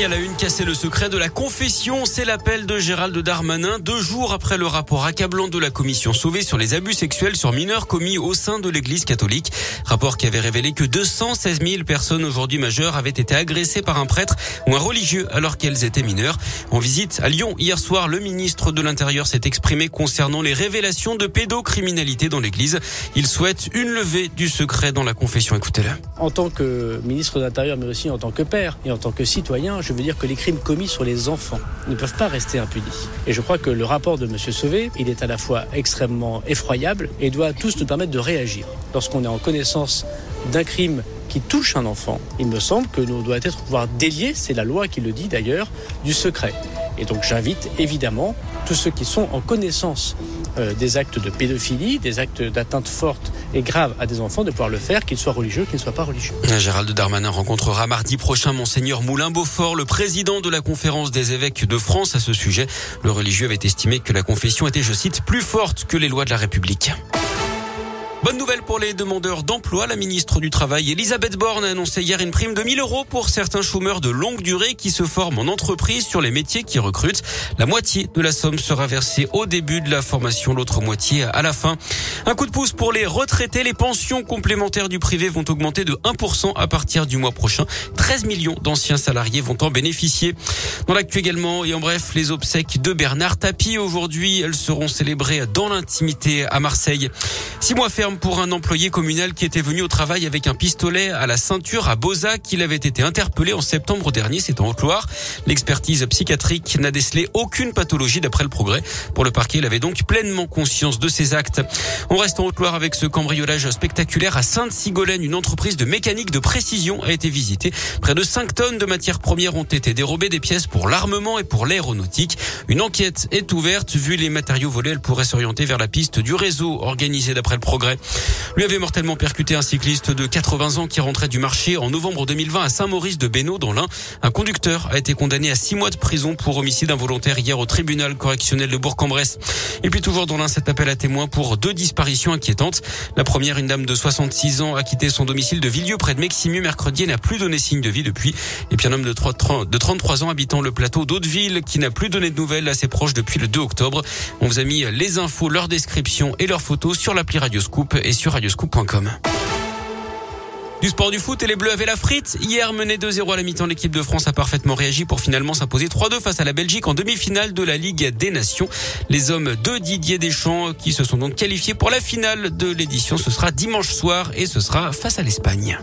Et à la une, casser le secret de la confession, c'est l'appel de Gérald Darmanin deux jours après le rapport accablant de la commission sauvée sur les abus sexuels sur mineurs commis au sein de l'église catholique. Rapport qui avait révélé que 216 000 personnes aujourd'hui majeures avaient été agressées par un prêtre ou un religieux alors qu'elles étaient mineures. En visite à Lyon hier soir, le ministre de l'Intérieur s'est exprimé concernant les révélations de pédocriminalité dans l'église. Il souhaite une levée du secret dans la confession. Écoutez-le. En tant que ministre de l'Intérieur, mais aussi en tant que père et en tant que citoyen, je veux dire que les crimes commis sur les enfants ne peuvent pas rester impunis. Et je crois que le rapport de M. Sauvé, il est à la fois extrêmement effroyable et doit tous nous permettre de réagir. Lorsqu'on est en connaissance d'un crime qui touche un enfant, il me semble que nous doit être pouvoir délier, c'est la loi qui le dit d'ailleurs, du secret. Et donc j'invite évidemment tous ceux qui sont en connaissance euh, des actes de pédophilie, des actes d'atteinte forte et grave à des enfants, de pouvoir le faire, qu'ils soient religieux, qu'ils ne soient pas religieux. Gérald Darmanin rencontrera mardi prochain Monseigneur Moulin-Beaufort, le président de la conférence des évêques de France à ce sujet. Le religieux avait estimé que la confession était, je cite, plus forte que les lois de la République. Bonne nouvelle pour les demandeurs d'emploi. La ministre du Travail, Elisabeth Borne, a annoncé hier une prime de 1000 euros pour certains chômeurs de longue durée qui se forment en entreprise sur les métiers qui recrutent. La moitié de la somme sera versée au début de la formation, l'autre moitié à la fin. Un coup de pouce pour les retraités. Les pensions complémentaires du privé vont augmenter de 1% à partir du mois prochain. 13 millions d'anciens salariés vont en bénéficier. Dans l'actu également, et en bref, les obsèques de Bernard Tapie. Aujourd'hui, elles seront célébrées dans l'intimité à Marseille. Six mois pour un employé communal qui était venu au travail avec un pistolet à la ceinture à Bozac. Il avait été interpellé en septembre dernier, c'est en Haute-Loire. L'expertise psychiatrique n'a décelé aucune pathologie d'après le progrès. Pour le parquet, il avait donc pleinement conscience de ses actes. On reste en Haute-Loire avec ce cambriolage spectaculaire à Sainte-Sigolène. Une entreprise de mécanique de précision a été visitée. Près de 5 tonnes de matières premières ont été dérobées, des pièces pour l'armement et pour l'aéronautique. Une enquête est ouverte. Vu les matériaux volés, elle pourrait s'orienter vers la piste du réseau organisé d'après le progrès. Lui avait mortellement percuté un cycliste de 80 ans qui rentrait du marché en novembre 2020 à Saint-Maurice de Bénaud dans l'Ain. Un conducteur a été condamné à six mois de prison pour homicide involontaire hier au tribunal correctionnel de Bourg-en-Bresse. Et puis toujours dans l'Ain, cet appel à témoins pour deux disparitions inquiétantes. La première, une dame de 66 ans a quitté son domicile de Villieu près de Meximieux mercredi et n'a plus donné signe de vie depuis. Et puis un homme de 33 ans habitant le plateau d'Hauteville qui n'a plus donné de nouvelles à ses proches depuis le 2 octobre. On vous a mis les infos, leur description et leurs photos sur l'appli Et sur radioscoop.com. Du sport du foot et les Bleus avaient la frite. Hier, mené 2-0 à la mi-temps, l'équipe de France a parfaitement réagi pour finalement s'imposer 3-2 face à la Belgique en demi-finale de la Ligue des Nations. Les hommes de Didier Deschamps qui se sont donc qualifiés pour la finale de l'édition, ce sera dimanche soir et ce sera face à l'Espagne.